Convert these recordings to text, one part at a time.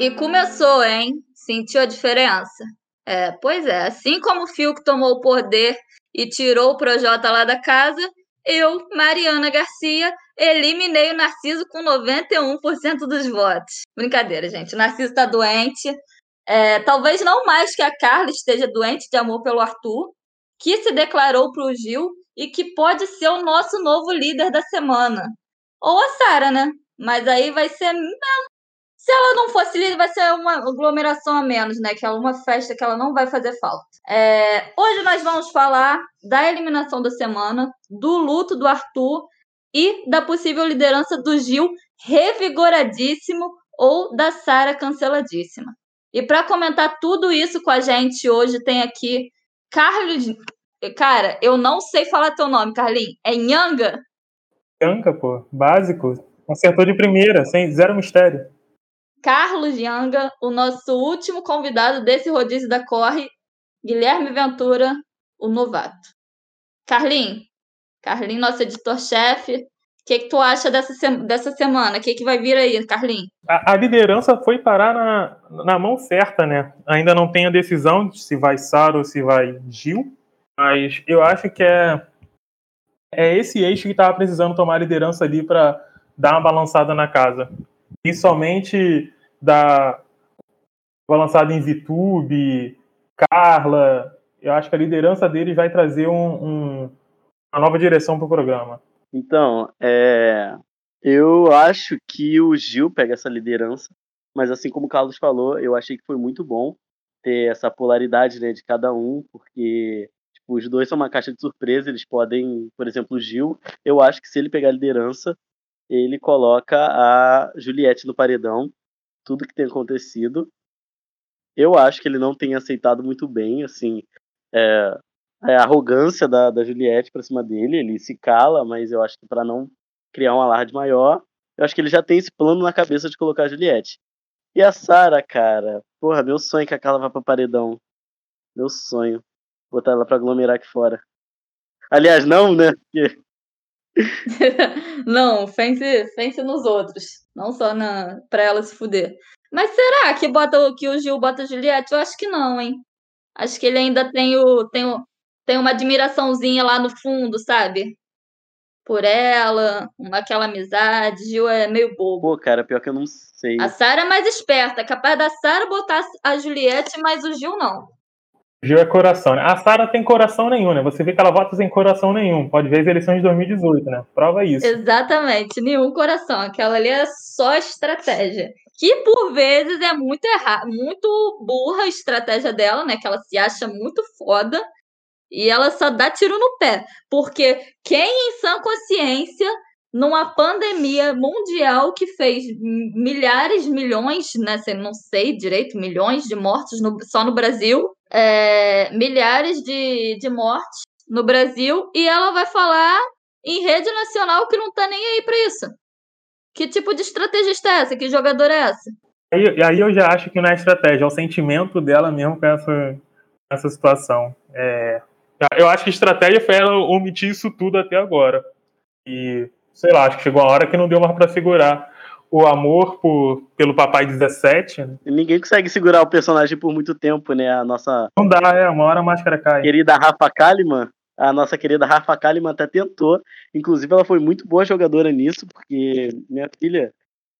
E começou, hein? Sentiu a diferença? É, pois é, assim como o Fiuk tomou o poder e tirou o Projota lá da casa, eu, Mariana Garcia, eliminei o Narciso com 91% dos votos. Brincadeira, gente. O Narciso tá doente. É, talvez não mais que a Carla esteja doente de amor pelo Arthur, que se declarou pro Gil e que pode ser o nosso novo líder da semana. Ou a Sara, né? Mas aí vai ser. Se ela não fosse líder, vai ser uma aglomeração a menos, né? Que é uma festa que ela não vai fazer falta. É... Hoje nós vamos falar da eliminação da semana, do luto do Arthur e da possível liderança do Gil revigoradíssimo ou da Sara canceladíssima. E para comentar tudo isso com a gente hoje tem aqui Carlos. Cara, eu não sei falar teu nome, Carlinhos. É Nhanga? Nhanga, pô. Básico. Acertou de primeira, sem zero mistério. Carlos Nhanga, o nosso último convidado desse rodízio da Corre, Guilherme Ventura, o novato. Carlinhos, Carlinhos, nosso editor-chefe, o que, que tu acha dessa, dessa semana? O que, que vai vir aí, Carlinhos? A, a, liderança foi parar na, na mão certa, né? Ainda não tem a decisão de se vai Sara ou se vai Gil, mas eu acho que é, é esse eixo que estava precisando tomar a liderança ali para dar uma balançada na casa. Principalmente da balançada em VTube, Carla. Eu acho que a liderança dele vai trazer um, um, uma nova direção para o programa. Então, é, eu acho que o Gil pega essa liderança, mas assim como o Carlos falou, eu achei que foi muito bom ter essa polaridade né, de cada um, porque os dois são uma caixa de surpresa, eles podem, por exemplo, o Gil, eu acho que se ele pegar a liderança, ele coloca a Juliette no paredão, tudo que tem acontecido. Eu acho que ele não tem aceitado muito bem, assim, é, a arrogância da, da Juliette pra cima dele, ele se cala, mas eu acho que para não criar um alarde maior, eu acho que ele já tem esse plano na cabeça de colocar a Juliette. E a Sara, cara, porra, meu sonho é que a Carla vá pra paredão. Meu sonho botar ela pra aglomerar aqui fora. Aliás, não, né? não, pense, pense nos outros. Não só na, pra ela se fuder. Mas será que, bota, que o Gil bota a Juliette? Eu acho que não, hein? Acho que ele ainda tem, o, tem, o, tem uma admiraçãozinha lá no fundo, sabe? Por ela, aquela amizade. Gil é meio bobo. Pô, cara, pior que eu não sei. A Sara é mais esperta, capaz da Sara botar a Juliette, mas o Gil não. Gil é coração, né? A Sara tem coração nenhum, né? Você vê que ela vota sem coração nenhum. Pode ver as eleições de 2018, né? Prova isso. Exatamente, nenhum coração. Aquela ali é só estratégia. Que por vezes é muito errado, muito burra a estratégia dela, né? Que ela se acha muito foda e ela só dá tiro no pé. Porque quem em sã consciência numa pandemia mundial que fez milhares, milhões, né? Não sei direito, milhões de mortos no, só no Brasil, é, milhares de, de mortes no Brasil, e ela vai falar em rede nacional que não tá nem aí para isso. Que tipo de estrategista é essa? Que jogador é essa? E aí eu já acho que não é estratégia, é o sentimento dela mesmo com essa, essa situação. É, eu acho que a estratégia foi ela omitir isso tudo até agora. E sei lá, acho que chegou uma hora que não deu mais para segurar o amor por, pelo Papai 17. Né? Ninguém consegue segurar o personagem por muito tempo, né? A nossa. Não dá, é, uma hora a máscara cai. Querida Rafa Kalimann, a nossa querida Rafa Kalimann até tentou. Inclusive, ela foi muito boa jogadora nisso, porque minha filha.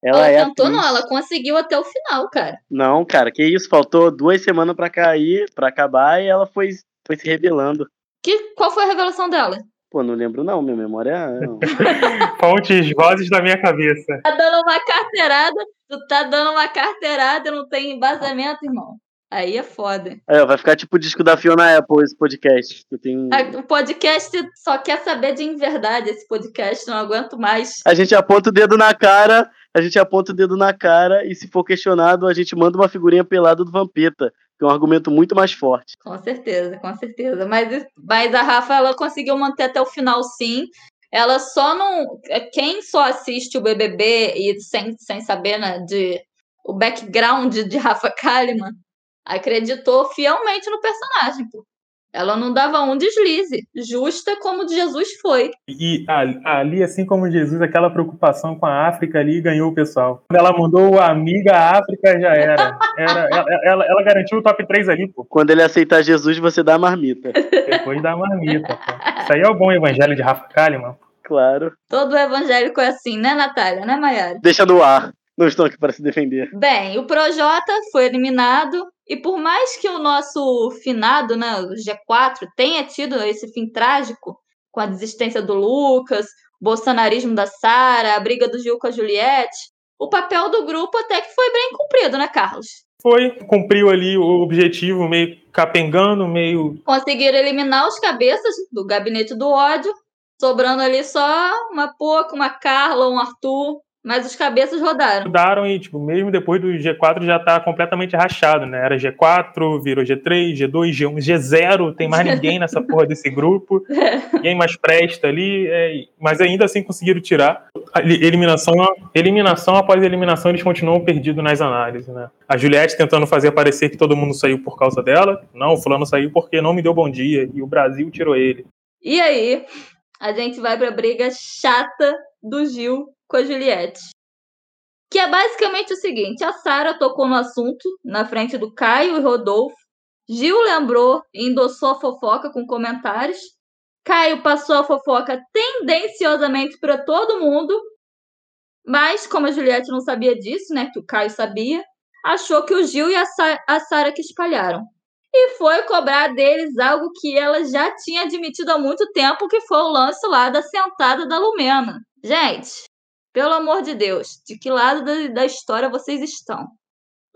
Ela, ela é tentou, atriz. não, ela conseguiu até o final, cara. Não, cara, que isso, faltou duas semanas para cair, para acabar, e ela foi, foi se revelando. Que, qual foi a revelação dela? Pô, não lembro não, minha memória é... Fontes, vozes da minha cabeça. Tá dando uma carteirada, tu tá dando uma carteirada, não tem embasamento, irmão. Aí é foda. É, vai ficar tipo o disco da Fiona Apple, esse podcast. Que tem... O podcast só quer saber de verdade, esse podcast, não aguento mais. A gente aponta o dedo na cara, a gente aponta o dedo na cara, e se for questionado, a gente manda uma figurinha pelada do Vampeta é um argumento muito mais forte. Com certeza, com certeza. Mas, mas a Rafa ela conseguiu manter até o final, sim. Ela só não. Quem só assiste o BBB e sem, sem saber né, de, o background de Rafa Kalimann acreditou fielmente no personagem. Pô. Ela não dava um deslize, justa como Jesus foi. E ali, assim como Jesus, aquela preocupação com a África ali ganhou o pessoal. Quando ela mandou o amiga África, já era. era ela, ela, ela, garantiu o top 3 ali, pô. Quando ele aceitar Jesus, você dá a marmita. Depois da marmita, pô. Isso aí é o bom evangelho de Rafa Kalimann. Claro. Todo evangélico é assim, né, Natália? Né, Maiara? Deixa no ar. Não estão aqui para se defender. Bem, o Projota foi eliminado e por mais que o nosso finado, né, o G4, tenha tido esse fim trágico com a desistência do Lucas, o bolsonarismo da Sara, a briga do Gil com a Juliette, o papel do grupo até que foi bem cumprido, né, Carlos? Foi, cumpriu ali o objetivo, meio capengando, meio. Conseguiram eliminar os cabeças do gabinete do ódio, sobrando ali só uma pouca, uma Carla, um Arthur, mas os cabeças rodaram. Rodaram e, tipo, mesmo depois do G4 já tá completamente rachado, né? Era G4, virou G3, G2, G1, G0, tem mais ninguém nessa porra desse grupo. É. Ninguém mais presta ali, é, mas ainda assim conseguiram tirar. Eliminação, eliminação após eliminação, eles continuam perdidos nas análises, né? A Juliette tentando fazer parecer que todo mundo saiu por causa dela. Não, o fulano saiu porque não me deu bom dia e o Brasil tirou ele. E aí, a gente vai pra briga chata do Gil com a Juliette. Que é basicamente o seguinte: a Sara tocou no assunto na frente do Caio e Rodolfo. Gil lembrou e endossou a fofoca com comentários. Caio passou a fofoca tendenciosamente para todo mundo. Mas, como a Juliette não sabia disso, né? Que o Caio sabia, achou que o Gil e a Sara que espalharam. E foi cobrar deles algo que ela já tinha admitido há muito tempo, que foi o lance lá da sentada da Lumena. Gente, pelo amor de Deus, de que lado da, da história vocês estão?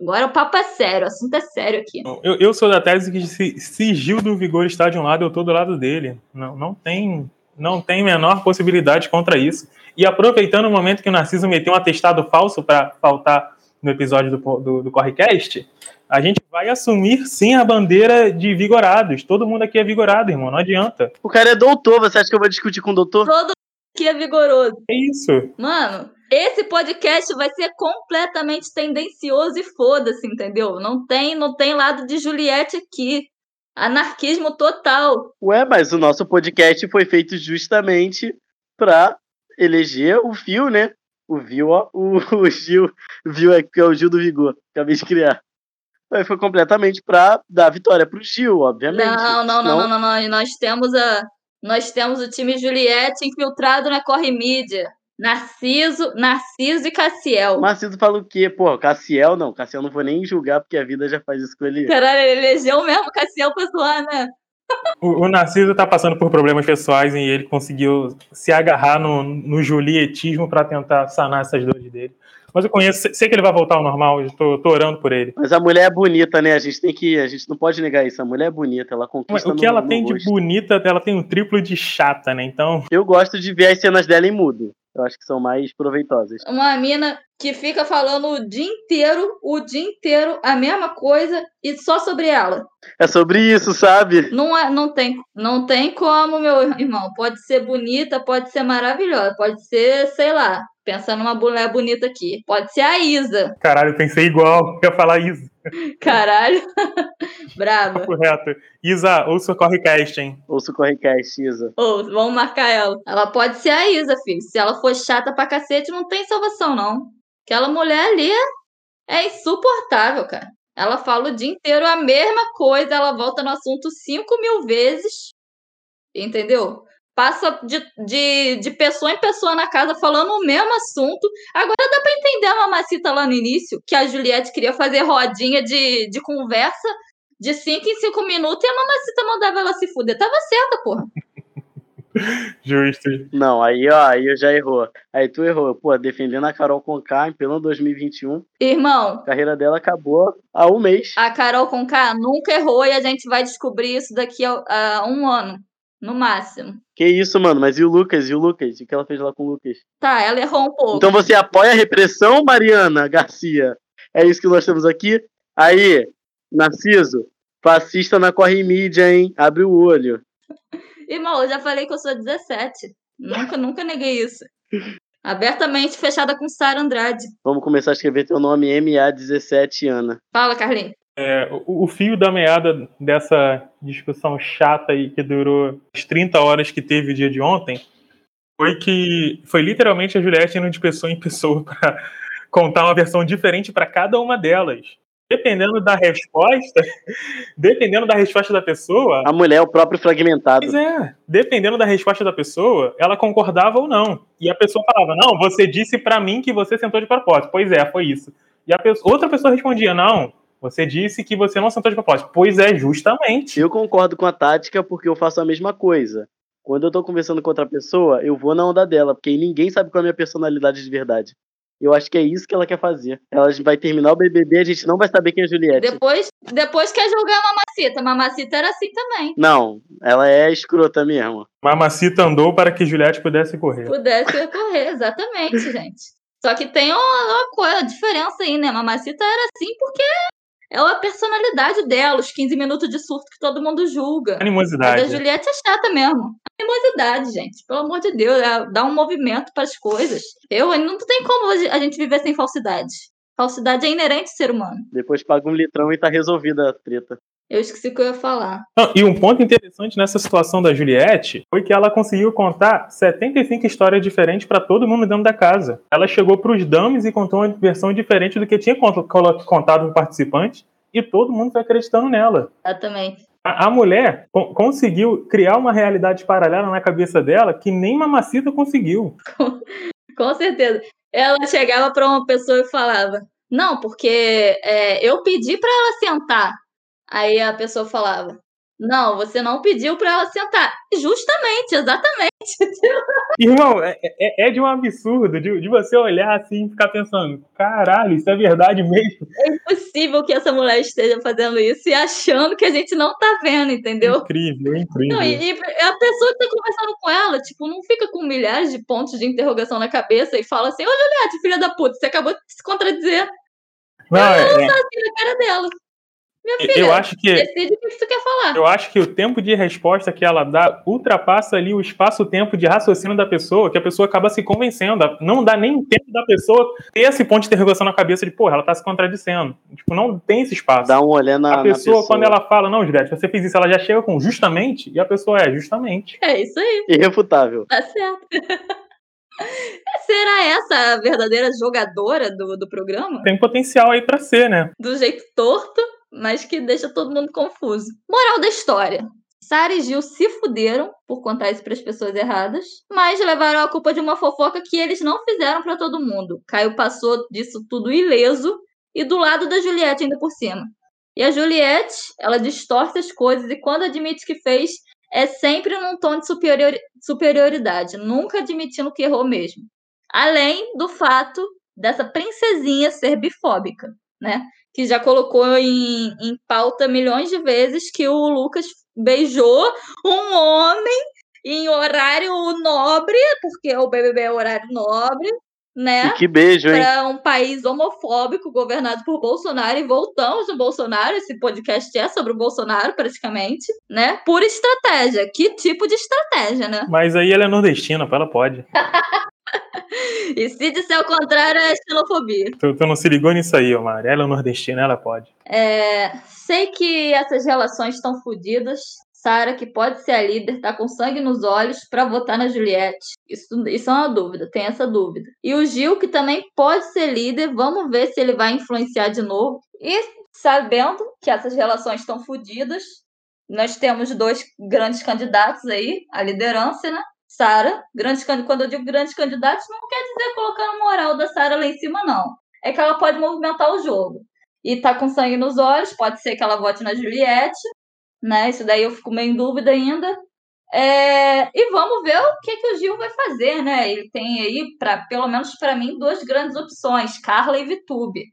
Agora o papo é sério, o assunto é sério aqui. Eu, eu sou da tese que se, se Gil do Vigor está de um lado, eu estou do lado dele. Não, não tem não tem menor possibilidade contra isso. E aproveitando o momento que o Narciso meteu um atestado falso para faltar no episódio do, do, do Correcast, a gente vai assumir sim a bandeira de vigorados. Todo mundo aqui é vigorado, irmão, não adianta. O cara é doutor, você acha que eu vou discutir com o doutor? Todo que é vigoroso. É isso. Mano, esse podcast vai ser completamente tendencioso e foda-se, entendeu? Não tem, não tem lado de Juliette aqui. Anarquismo total. Ué, mas o nosso podcast foi feito justamente pra eleger o Fio, né? O Viu, ó, o, o Gil, Viu é que é o Gil do Vigor, acabei de criar. Aí foi completamente pra dar vitória pro Gil, obviamente. Não, não, não, não, não, não. Nós temos a, nós temos o time Juliette infiltrado na Corre Mídia. Narciso, Narciso e Cassiel. Narciso fala o quê? Pô, Cassiel não. Cassiel não vou nem julgar porque a vida já faz isso com ele. Caralho, ele elegeu mesmo Cassiel pra zoar, né? O, o Narciso tá passando por problemas pessoais e ele conseguiu se agarrar no, no julietismo para tentar sanar essas dores dele. Mas eu conheço, sei que ele vai voltar ao normal, eu tô, tô, orando por ele. Mas a mulher é bonita, né? A gente tem que. A gente não pode negar isso. A mulher é bonita, ela conquista. O que no, ela no tem de bonita, ela tem um triplo de chata, né? Então. Eu gosto de ver as cenas dela em mudo. Eu acho que são mais proveitosas. Uma mina que fica falando o dia inteiro, o dia inteiro, a mesma coisa e só sobre ela. É sobre isso, sabe? Não, é, não, tem, não tem como, meu irmão. Pode ser bonita, pode ser maravilhosa, pode ser, sei lá, pensando numa mulher bonita aqui. Pode ser a Isa. Caralho, eu pensei igual, eu ia falar Isa. Caralho. Brava. Correto. Isa, ouça o Correcast, hein? Ouça o Correcast, Isa. Ou, vamos marcar ela. Ela pode ser a Isa, filho. Se ela for chata pra cacete, não tem salvação, não. Aquela mulher ali é, é insuportável, cara. Ela fala o dia inteiro a mesma coisa, ela volta no assunto cinco mil vezes. Entendeu? Passa de, de, de pessoa em pessoa na casa falando o mesmo assunto. Agora dá pra entender a mamacita lá no início, que a Juliette queria fazer rodinha de, de conversa de 5 em 5 minutos e a mamacita mandava ela se fuder. Tava certa, porra. Justo. Não, aí, ó, aí eu já errou. Aí tu errou. Pô, defendendo a Carol Conká em pleno 2021. Irmão. A carreira dela acabou há um mês. A Carol Conká nunca errou e a gente vai descobrir isso daqui a, a um ano. No máximo. Que isso, mano? Mas e o Lucas? E o Lucas? O que ela fez lá com o Lucas? Tá, ela errou um pouco. Então você apoia a repressão, Mariana Garcia? É isso que nós temos aqui? Aí, Narciso, fascista na corre mídia, hein? Abre o olho. Irmão, eu já falei que eu sou 17. Nunca, nunca neguei isso. Abertamente fechada com Sara Andrade. Vamos começar a escrever teu nome MA17, Ana. Fala, Carlinhos. É, o, o, fio da meada dessa discussão chata aí que durou as 30 horas que teve o dia de ontem foi que foi literalmente a Juliette indo de pessoa em pessoa para contar uma versão diferente para cada uma delas. Dependendo da resposta, dependendo da resposta da pessoa. A mulher é o próprio fragmentado. Pois é. Dependendo da resposta da pessoa, ela concordava ou não. E a pessoa falava: Não, você disse para mim que você sentou de propósito. Pois é, foi isso. E a pessoa, outra pessoa respondia: Não, você disse que você não sentou de propósito. Pois é, justamente. Eu concordo com a tática porque eu faço a mesma coisa. Quando eu tô conversando com outra pessoa, eu vou na onda dela, porque ninguém sabe qual é a minha personalidade de verdade. Eu acho que é isso que ela quer fazer. Ela vai terminar o BBB, a gente não vai saber quem é a Juliette. Depois, depois quer julgar a Mamacita. Mamacita era assim também. Não, ela é escrota mesmo. Mamacita andou para que Juliette pudesse correr. Pudesse correr, exatamente, gente. Só que tem uma, uma coisa, uma diferença aí, né? Mamacita era assim porque é a personalidade dela, os 15 minutos de surto que todo mundo julga. Animosidade. A da Juliette é chata mesmo. Animosidade, gente. Pelo amor de Deus, é, dá um movimento para as coisas. Eu não tem como a gente viver sem falsidade. Falsidade é inerente ao ser humano. Depois paga um litrão e tá resolvida a treta. Eu esqueci o que eu ia falar. Não, e um ponto interessante nessa situação da Juliette foi que ela conseguiu contar 75 histórias diferentes para todo mundo dentro da casa. Ela chegou para os dames e contou uma versão diferente do que tinha contado no participante e todo mundo foi acreditando nela. Exatamente. A, a mulher co conseguiu criar uma realidade paralela na cabeça dela que nem Mamacita conseguiu. Com, com certeza. Ela chegava para uma pessoa e falava: Não, porque é, eu pedi para ela sentar. Aí a pessoa falava: Não, você não pediu para ela sentar. Justamente, exatamente. Irmão, é, é, é, de um absurdo de, de, você olhar assim e ficar pensando: caralho, isso é verdade mesmo. É impossível que essa mulher esteja fazendo isso e achando que a gente não tá vendo, entendeu? Incrível, incrível. Não, e, e, a pessoa que tá conversando com ela, tipo, não fica com milhares de pontos de interrogação na cabeça e fala assim: Ô Juliette, filha da puta, você acabou de se contradizer. Não, ela é, não tá assim na cara dela. Filha, eu acho que decide o que você quer falar. Eu acho que o tempo de resposta que ela dá ultrapassa ali o espaço-tempo de raciocínio da pessoa, que a pessoa acaba se convencendo. Não dá nem tempo da pessoa ter esse ponto de interrogação na cabeça de, porra, ela tá se contradicendo. Tipo, não tem esse espaço. Dá uma olhada na, a pessoa, na pessoa, quando ela fala, não, Juliette, você fez isso, ela já chega com justamente, e a pessoa é justamente. É isso aí. Irrefutável. Tá certo. Será essa a verdadeira jogadora do, do programa? Tem potencial aí para ser, né? Do jeito torto mas que deixa todo mundo confuso. Moral da história. Sara e Gil se fuderam por contar isso para as pessoas erradas, mas levaram a culpa de uma fofoca que eles não fizeram para todo mundo. Caio passou disso tudo ileso e do lado da Juliette ainda por cima. E a Juliette, ela distorce as coisas e quando admite que fez, é sempre num tom de superioridade, nunca admitindo que errou mesmo. Além do fato dessa princesinha ser bifóbica, né? Que já colocou em, em pauta milhões de vezes que o Lucas beijou um homem em horário nobre, porque o BBB é horário nobre, né? E que beijo, hein? Para um país homofóbico governado por Bolsonaro e voltamos no Bolsonaro. Esse podcast é sobre o Bolsonaro, praticamente, né? Por estratégia. Que tipo de estratégia, né? Mas aí ela é nordestina, ela pode. e se disser o contrário, é xenofobia. Tu, tu não se ligou nisso aí, Omar. Ela é nordestina, ela pode. É, sei que essas relações estão fodidas. Sara, que pode ser a líder, tá com sangue nos olhos para votar na Juliette. Isso, isso é uma dúvida, tem essa dúvida. E o Gil, que também pode ser líder, vamos ver se ele vai influenciar de novo. E sabendo que essas relações estão fodidas, nós temos dois grandes candidatos aí, a liderança, né? Sara, grande quando eu digo grandes candidatos, não quer dizer colocando moral da Sara lá em cima, não. É que ela pode movimentar o jogo. E tá com sangue nos olhos, pode ser que ela vote na Juliette, né? Isso daí eu fico meio em dúvida ainda. É... E vamos ver o que, que o Gil vai fazer, né? Ele tem aí, pra, pelo menos para mim, duas grandes opções, Carla e Vitube. O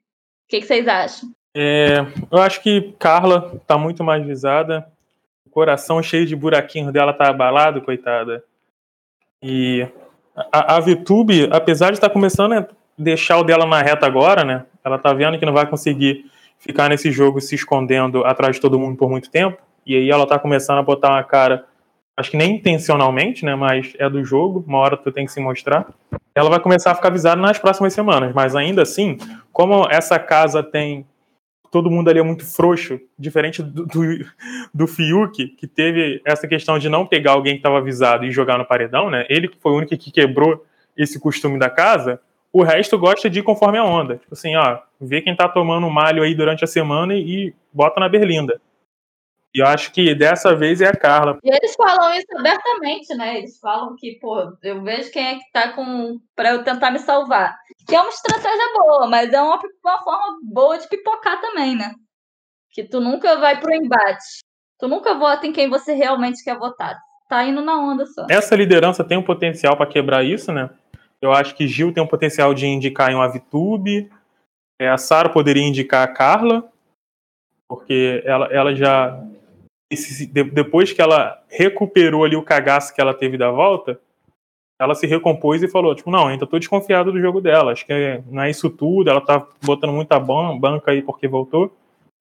que, que vocês acham? É, eu acho que Carla tá muito mais visada. O coração cheio de buraquinhos dela tá abalado, coitada. E a, a VTube, apesar de estar tá começando a deixar o dela na reta agora, né? Ela tá vendo que não vai conseguir ficar nesse jogo se escondendo atrás de todo mundo por muito tempo. E aí ela tá começando a botar uma cara, acho que nem intencionalmente, né? Mas é do jogo, uma hora tu tem que se mostrar. Ela vai começar a ficar avisada nas próximas semanas. Mas ainda assim, como essa casa tem todo mundo ali é muito frouxo, diferente do, do, do Fiuk, que teve essa questão de não pegar alguém que estava avisado e jogar no paredão, né? Ele foi o único que quebrou esse costume da casa. O resto gosta de ir conforme a onda. Tipo assim, ó, vê quem tá tomando malho aí durante a semana e bota na berlinda. E eu acho que dessa vez é a Carla. E eles falam isso abertamente, né? Eles falam que, pô, eu vejo quem é que tá com. pra eu tentar me salvar. Que é uma estratégia boa, mas é uma, uma forma boa de pipocar também, né? Que tu nunca vai pro embate. Tu nunca vota em quem você realmente quer votar. Tá indo na onda só. Essa liderança tem um potencial para quebrar isso, né? Eu acho que Gil tem um potencial de indicar em uma VTube. É, a Sara poderia indicar a Carla, porque ela, ela já esse, depois que ela recuperou ali o cagaço que ela teve da volta, ela se recompôs e falou, tipo, não, ainda tô desconfiado do jogo dela, acho que é, não é isso tudo, ela tá botando muita banca aí porque voltou,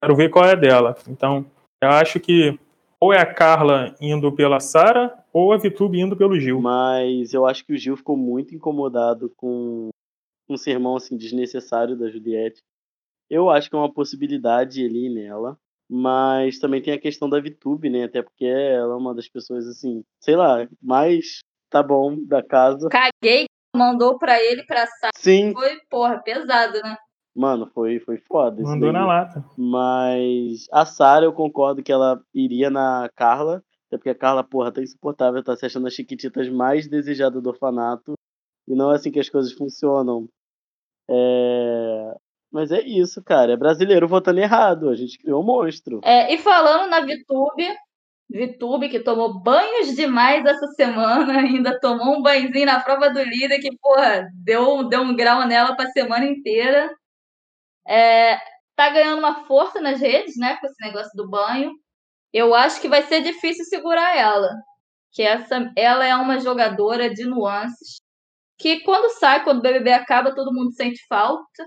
quero ver qual é dela. Então, eu acho que ou é a Carla indo pela Sara, ou a Vitube indo pelo Gil. Mas eu acho que o Gil ficou muito incomodado com um sermão assim desnecessário da Juliette. Eu acho que é uma possibilidade ali nela. Mas também tem a questão da VTube, né? Até porque ela é uma das pessoas, assim, sei lá, mais tá bom da casa. Caguei, mandou pra ele pra sala. Sim. Foi, porra, pesado, né? Mano, foi, foi foda. Mandou na lata. Mas a Sarah, eu concordo que ela iria na Carla. Até porque a Carla, porra, tá insuportável, tá se achando as chiquititas mais desejadas do orfanato. E não é assim que as coisas funcionam. É... Mas é isso, cara. É brasileiro votando errado. A gente criou um monstro. É, e falando na VTube, VTube que tomou banhos demais essa semana, ainda tomou um banhozinho na prova do líder que, porra, deu, deu um grau nela pra semana inteira. É, tá ganhando uma força nas redes, né, com esse negócio do banho. Eu acho que vai ser difícil segurar ela. Que essa, ela é uma jogadora de nuances. Que quando sai, quando o BBB acaba, todo mundo sente falta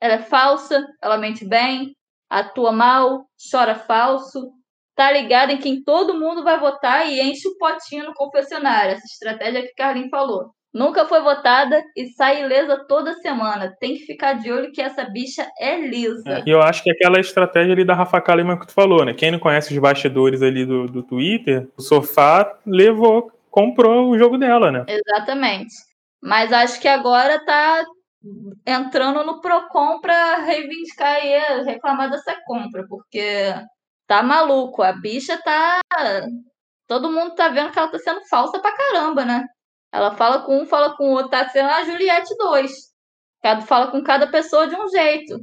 ela é falsa, ela mente bem, atua mal, chora falso, tá ligada em quem todo mundo vai votar e enche o potinho no confessionário. Essa estratégia que Carlinhos falou. Nunca foi votada e sai ilesa toda semana. Tem que ficar de olho que essa bicha é lisa. É, e eu acho que aquela estratégia ali da Rafa Kalimann que tu falou, né? Quem não conhece os bastidores ali do, do Twitter, o sofá levou, comprou o jogo dela, né? Exatamente. Mas acho que agora tá entrando no Procon para reivindicar e reclamar dessa compra, porque tá maluco, a bicha tá. Todo mundo tá vendo que ela tá sendo falsa pra caramba, né? Ela fala com um, fala com o outro, tá sendo a Juliette 2. Cada, fala com cada pessoa de um jeito.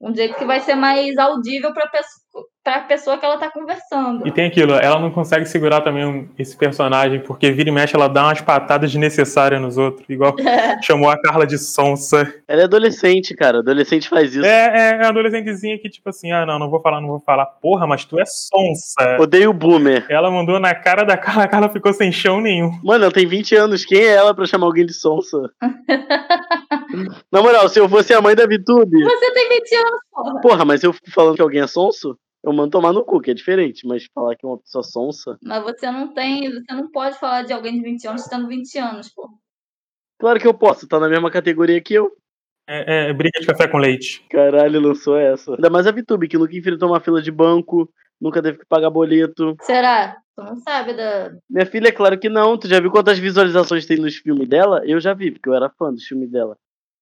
Um jeito que vai ser mais audível pra pessoa, pra pessoa que ela tá conversando. E tem aquilo, ela não consegue segurar também esse personagem, porque vira e mexe, ela dá umas patadas desnecessárias nos outros, igual é. chamou a Carla de sonsa. Ela é adolescente, cara, adolescente faz isso. É, é, é adolescentezinha que, tipo assim, ah, não, não vou falar, não vou falar. Porra, mas tu é sonsa. Odeio o boomer. Ela mandou na cara da Carla, a Carla ficou sem chão nenhum. Mano, ela tem 20 anos, quem é ela pra chamar alguém de sonsa? na moral, se eu fosse a mãe da Vitube... Você tem 20 anos, porra. Porra, mas eu fico falando que alguém é sonso? Eu mando tomar no cu, que é diferente, mas falar que é uma pessoa sonsa. Mas você não tem, você não pode falar de alguém de 20 anos tendo 20 anos, pô. Claro que eu posso, tá na mesma categoria que eu. É, é briga de café com leite. Caralho, lançou essa. Ainda mais a Vitube, que nunca enfrentou uma fila de banco, nunca teve que pagar boleto. Será? Tu não sabe da. Minha filha, é claro que não. Tu já viu quantas visualizações tem nos filmes dela? Eu já vi, porque eu era fã dos filmes dela.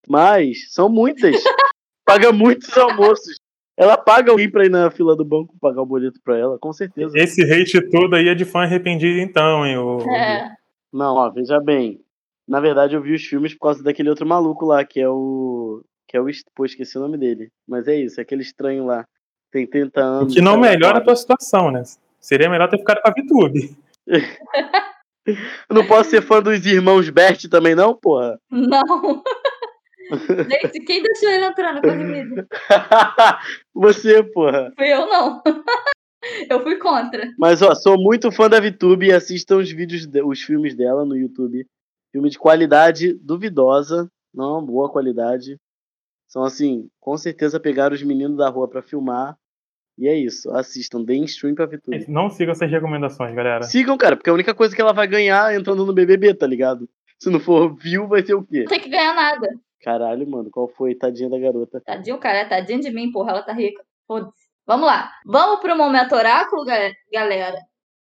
Mas são muitas. Paga muitos almoços. Ela paga alguém pra ir na fila do banco pagar o boleto pra ela, com certeza. Esse hate todo aí é de fã arrependido, então, hein? O... É. Não, ó, veja bem. Na verdade, eu vi os filmes por causa daquele outro maluco lá, que é o. Que é o. Pô, esqueci o nome dele. Mas é isso, é aquele estranho lá. Tem 30 anos. O que não melhora a tua situação, né? Seria melhor ter ficado com a VTube. não posso ser fã dos irmãos Bert também, não, porra? Não. Gente, quem deixou ele entrar no Corrimida? Você, porra. Fui eu, não. eu fui contra. Mas, ó, sou muito fã da VTube e assistam os vídeos, os filmes dela no YouTube. Filme de qualidade duvidosa, não, boa qualidade. São, assim, com certeza pegaram os meninos da rua para filmar. E é isso, assistam, deem stream pra VTube. Não sigam essas recomendações, galera. Sigam, cara, porque é a única coisa que ela vai ganhar entrando no BBB, tá ligado? Se não for view, vai ser o quê? Não tem que ganhar nada. Caralho, mano, qual foi? Tadinha da garota. Tadinho, cara, tadinha de mim, porra, ela tá rica. Vamos lá. Vamos para o momento oráculo, galera.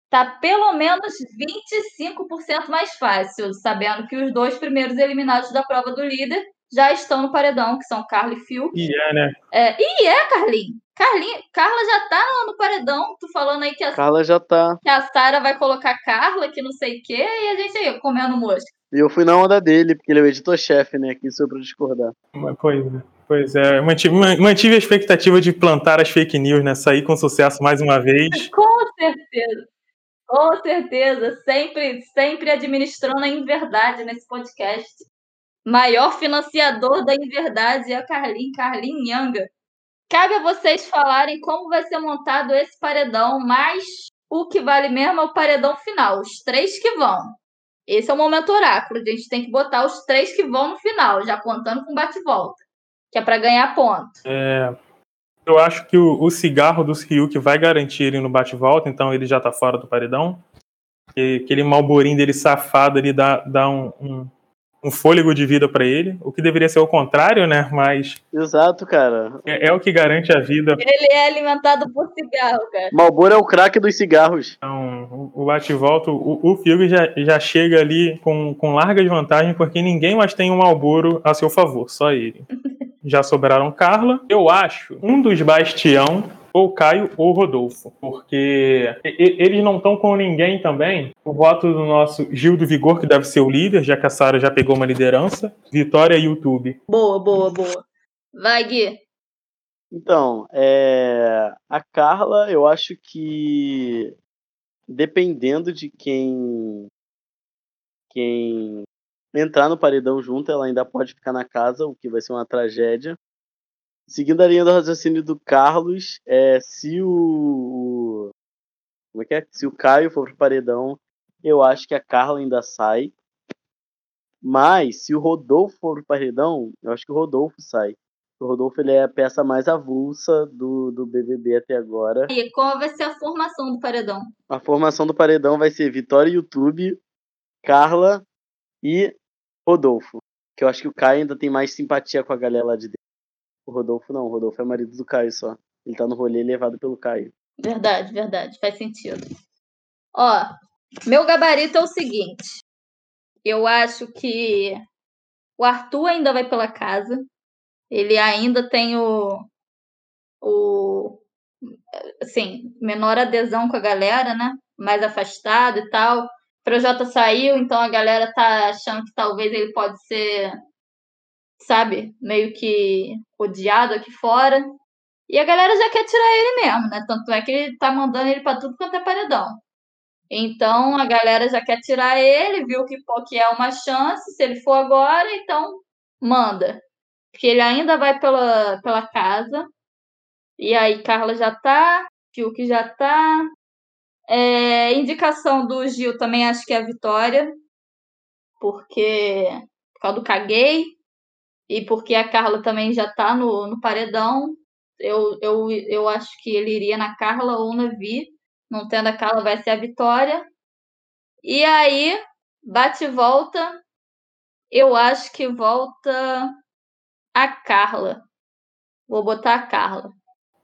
Tá pelo menos 25% mais fácil, sabendo que os dois primeiros eliminados da prova do líder já estão no paredão, que são Carla e Phil. E é, né? É, e é, Carlinhos. Carlinhos, Carla já tá no, no, paredão, tu falando aí que a, Carla já tá. que a Sara vai colocar Carla, que não sei o quê, e a gente aí comendo mosca. E eu fui na onda dele, porque ele é o editor-chefe, né? Aqui sou pra discordar. Pois é. Pois é, mantive, mantive a expectativa de plantar as fake news, né? Sair com sucesso mais uma vez. Com certeza. Com certeza. Sempre, sempre administrando a inverdade nesse podcast. Maior financiador da inverdade é o Carlin, Carlin Nhanga. Cabe a vocês falarem como vai ser montado esse paredão, mas o que vale mesmo é o paredão final, os três que vão. Esse é o momento oráculo, a gente tem que botar os três que vão no final, já contando com bate-volta, que é para ganhar ponto. É, eu acho que o, o cigarro do Ryuk vai garantir ele no bate-volta, então ele já tá fora do paredão. E aquele malborinho dele safado ali dá, dá um, um um fôlego de vida para ele, o que deveria ser o contrário, né? Mas. Exato, cara. É, é, o que garante a vida. Ele é alimentado por cigarro, cara. Malboro é o craque dos cigarros. Então, o bate-volta, o, o Fiuk já, já chega ali com, com larga vantagem, porque ninguém mais tem um Malboro a seu favor, só ele. já sobraram Carla. Eu acho um dos bastião ou Caio ou Rodolfo, porque eles não estão com ninguém também. O voto do nosso Gil do Vigor, que deve ser o líder, já que a Sara já pegou uma liderança. Vitória YouTube. Boa, boa, boa. Vai, Gui. Então, é... a Carla, eu acho que dependendo de quem quem entrar no paredão junto, ela ainda pode ficar na casa, o que vai ser uma tragédia. Seguindo a linha do raciocínio do Carlos, é, se o. Como é que é? Se o Caio for pro paredão, eu acho que a Carla ainda sai. Mas, se o Rodolfo for pro paredão, eu acho que o Rodolfo sai. O Rodolfo ele é a peça mais avulsa do, do BBB até agora. E qual vai ser a formação do paredão? A formação do paredão vai ser Vitória YouTube, Carla e Rodolfo. Que eu acho que o Caio ainda tem mais simpatia com a galera lá de dentro. O Rodolfo não, o Rodolfo é marido do Caio só. Ele tá no rolê levado pelo Caio. Verdade, verdade, faz sentido. Ó, meu gabarito é o seguinte. Eu acho que o Arthur ainda vai pela casa. Ele ainda tem o. o assim, menor adesão com a galera, né? Mais afastado e tal. O Projota saiu, então a galera tá achando que talvez ele pode ser sabe, meio que odiado aqui fora. E a galera já quer tirar ele mesmo, né? Tanto é que ele tá mandando ele para tudo quanto é paredão. Então a galera já quer tirar ele, viu que, que é uma chance, se ele for agora, então manda. Porque ele ainda vai pela, pela casa. E aí Carla já tá, Fiuk já tá. É, indicação do Gil também acho que é a vitória. Porque por causa do caguei e porque a Carla também já tá no, no paredão, eu, eu, eu acho que ele iria na Carla ou na Vi. Não tendo a Carla, vai ser a Vitória. E aí, bate e volta. Eu acho que volta a Carla. Vou botar a Carla.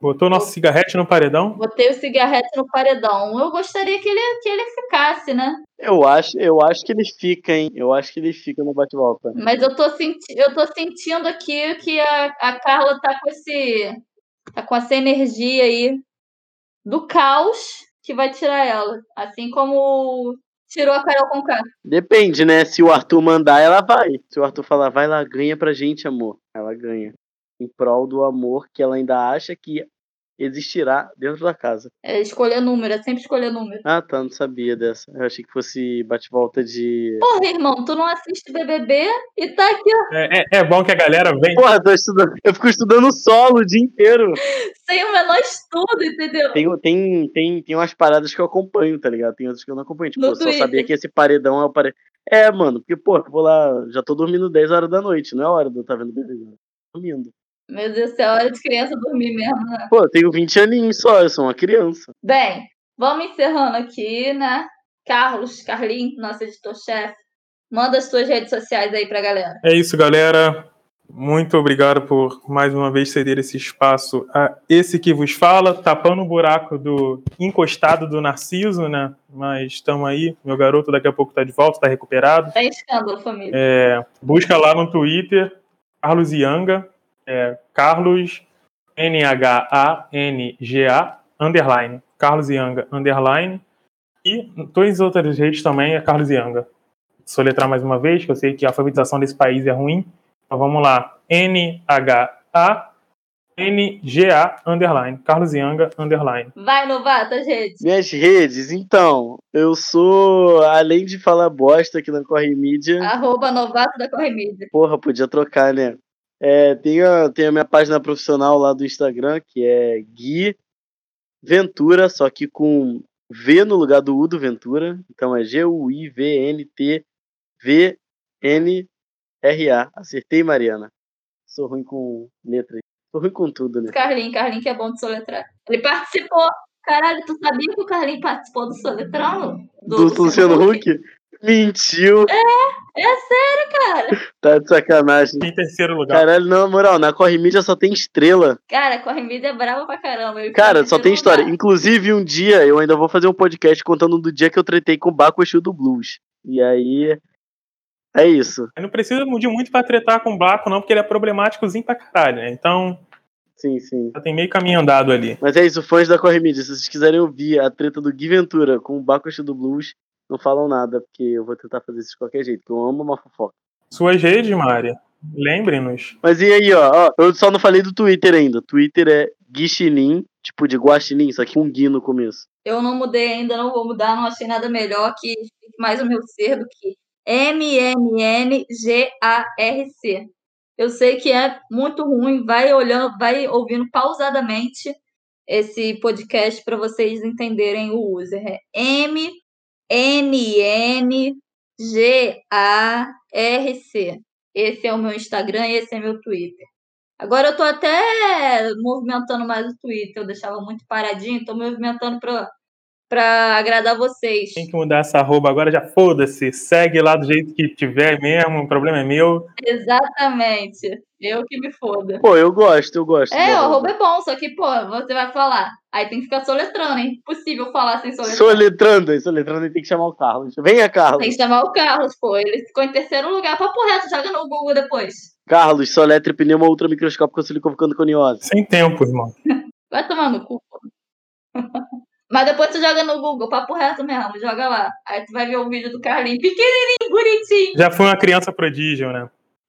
Botou nosso cigarrete no paredão? Botei o cigarrete no paredão. Eu gostaria que ele, que ele ficasse, né? Eu acho, eu acho que ele fica, hein? Eu acho que ele fica no bate-volta. Mas eu tô, senti eu tô sentindo aqui que a, a Carla tá com esse. tá com essa energia aí do caos que vai tirar ela. Assim como tirou a Carol com K. Depende, né? Se o Arthur mandar, ela vai. Se o Arthur falar, vai lá, ganha pra gente, amor. Ela ganha em prol do amor que ela ainda acha que existirá dentro da casa. É escolher número, é sempre escolher número. Ah, tá, não sabia dessa. Eu achei que fosse bate-volta de. Porra, irmão, tu não assiste BBB e tá aqui, ó. É, é, é bom que a galera vem. Porra, tô estudando. Eu fico estudando solo o dia inteiro. Sem o menor estudo, entendeu? Tem, tem, tem, tem umas paradas que eu acompanho, tá ligado? Tem outras que eu não acompanho. Tipo, no eu só sabia que esse paredão é o paredão. É, mano, porque, pô, eu vou lá, já tô dormindo 10 horas da noite, não é hora de eu estar tá vendo BBB. Dormindo. Meu Deus do céu, hora de criança dormir mesmo, né? Pô, eu tenho 20 aninhos só, eu sou uma criança. Bem, vamos encerrando aqui, né? Carlos, Carlinhos, nosso editor-chefe, manda as suas redes sociais aí pra galera. É isso, galera. Muito obrigado por mais uma vez ceder esse espaço a esse que vos fala, tapando o buraco do encostado do Narciso, né? Mas estamos aí, meu garoto daqui a pouco está de volta, está recuperado. Tá escândalo, família. É, busca lá no Twitter, Carlos Yanga, é, Carlos N-H-A-N-G-A, underline, Carlos Yanga, underline, e todas as outras redes também é Carlos Yanga. Soletrar mais uma vez, que eu sei que a alfabetização desse país é ruim, então vamos lá. N-H-A N-G-A, underline. Carlos Yanga, underline. Vai, novato, as redes. Minhas redes, então. Eu sou, além de falar bosta aqui na Corre Mídia. Arroba novato da Corre Mídia. Porra, podia trocar, né? É, tem, a, tem a minha página profissional lá do Instagram, que é Gui Ventura, só que com V no lugar do U do Ventura. Então é G-U-I-V-N-T-V-N R-A. Acertei, Mariana. Sou ruim com letras. Sou ruim com tudo, né? Carlinhos, Carlinhos que é bom de soletrar. Ele participou. Caralho, tu sabia que o Carlinhos participou do soletrão? Do, do Luciano? Huck? Mentiu. É, é sério, cara. Tá de sacanagem. Em terceiro lugar. Caralho, não, moral, na Corre Mídia só tem estrela. Cara, a Corre Mídia é brava pra caramba. Cara, só tem história. Lugar. Inclusive, um dia eu ainda vou fazer um podcast contando do dia que eu tretei com o Baco Exu do Blues. E aí, é isso. Não precisa de muito pra tretar com o Baco, não, porque ele é problemáticozinho pra caralho, né? Então. Sim, sim. Já tem meio caminho andado ali. Mas é isso, fãs da Corre Mídia, se vocês quiserem ouvir a treta do Gui Ventura com o Baco do Blues, não falam nada, porque eu vou tentar fazer isso de qualquer jeito, porque eu amo uma fofoca. Suas redes, Mari. Lembrem-nos. Mas e aí, ó, ó, eu só não falei do Twitter ainda. Twitter é Guixinim, tipo de guaxinim, só que um Gui no começo. Eu não mudei ainda, não vou mudar, não achei nada melhor que mais o meu ser do que M-M-N-G-A-R-C. Eu sei que é muito ruim, vai olhando, vai ouvindo pausadamente esse podcast para vocês entenderem o user. É M N N G A R C. Esse é o meu Instagram e esse é meu Twitter. Agora eu tô até movimentando mais o Twitter, eu deixava muito paradinho, tô movimentando para pra agradar vocês. Tem que mudar essa arroba agora, já foda-se. Segue lá do jeito que tiver mesmo, o problema é meu. Exatamente. Eu que me foda. Pô, eu gosto, eu gosto. É, o arroba é bom, só que, pô, você vai falar. Aí tem que ficar soletrando, é impossível falar sem soletrar. Soletrando, soletrando tem que chamar o Carlos. Venha, Carlos. Tem que chamar o Carlos, pô. Ele ficou em terceiro lugar. Papo reto, joga no Google depois. Carlos, soletre pneuma ultramicroscópico silicovocando-coniose. Sem tempo, irmão. vai tomar no cu, pô. Mas depois tu joga no Google, papo reto mesmo, joga lá. Aí tu vai ver o vídeo do Carlinhos, pequenininho, bonitinho. Já foi uma criança prodígio, né?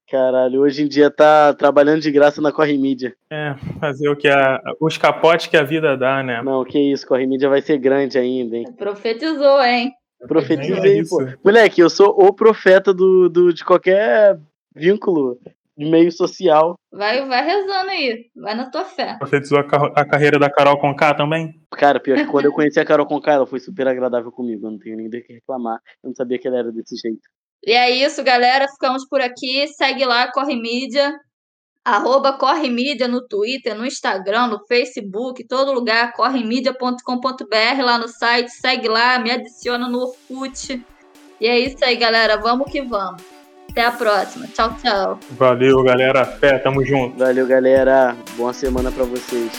Caralho, hoje em dia tá trabalhando de graça na Corre Mídia. É, fazer o que a, os capotes que a vida dá, né? Não, que isso, Corre Mídia vai ser grande ainda, hein? Profetizou, hein? Profetizei, é pô. Moleque, eu sou o profeta do, do, de qualquer vínculo de meio social. Vai, vai rezando aí, vai na tua fé. Profetizou a, a carreira da Carol Conká também? Cara, pior que quando eu conheci a Carol Conká, ela foi super agradável comigo, eu não tenho nem do que reclamar. Eu não sabia que ela era desse jeito. E é isso, galera, ficamos por aqui. Segue lá, Corre Mídia, arroba Corre Mídia no Twitter, no Instagram, no Facebook, todo lugar, corremedia.com.br lá no site, segue lá, me adiciona no Orkut. E é isso aí, galera, vamos que vamos. Até a próxima. Tchau, tchau. Valeu, galera. Fé, tamo junto. Valeu, galera. Boa semana para vocês.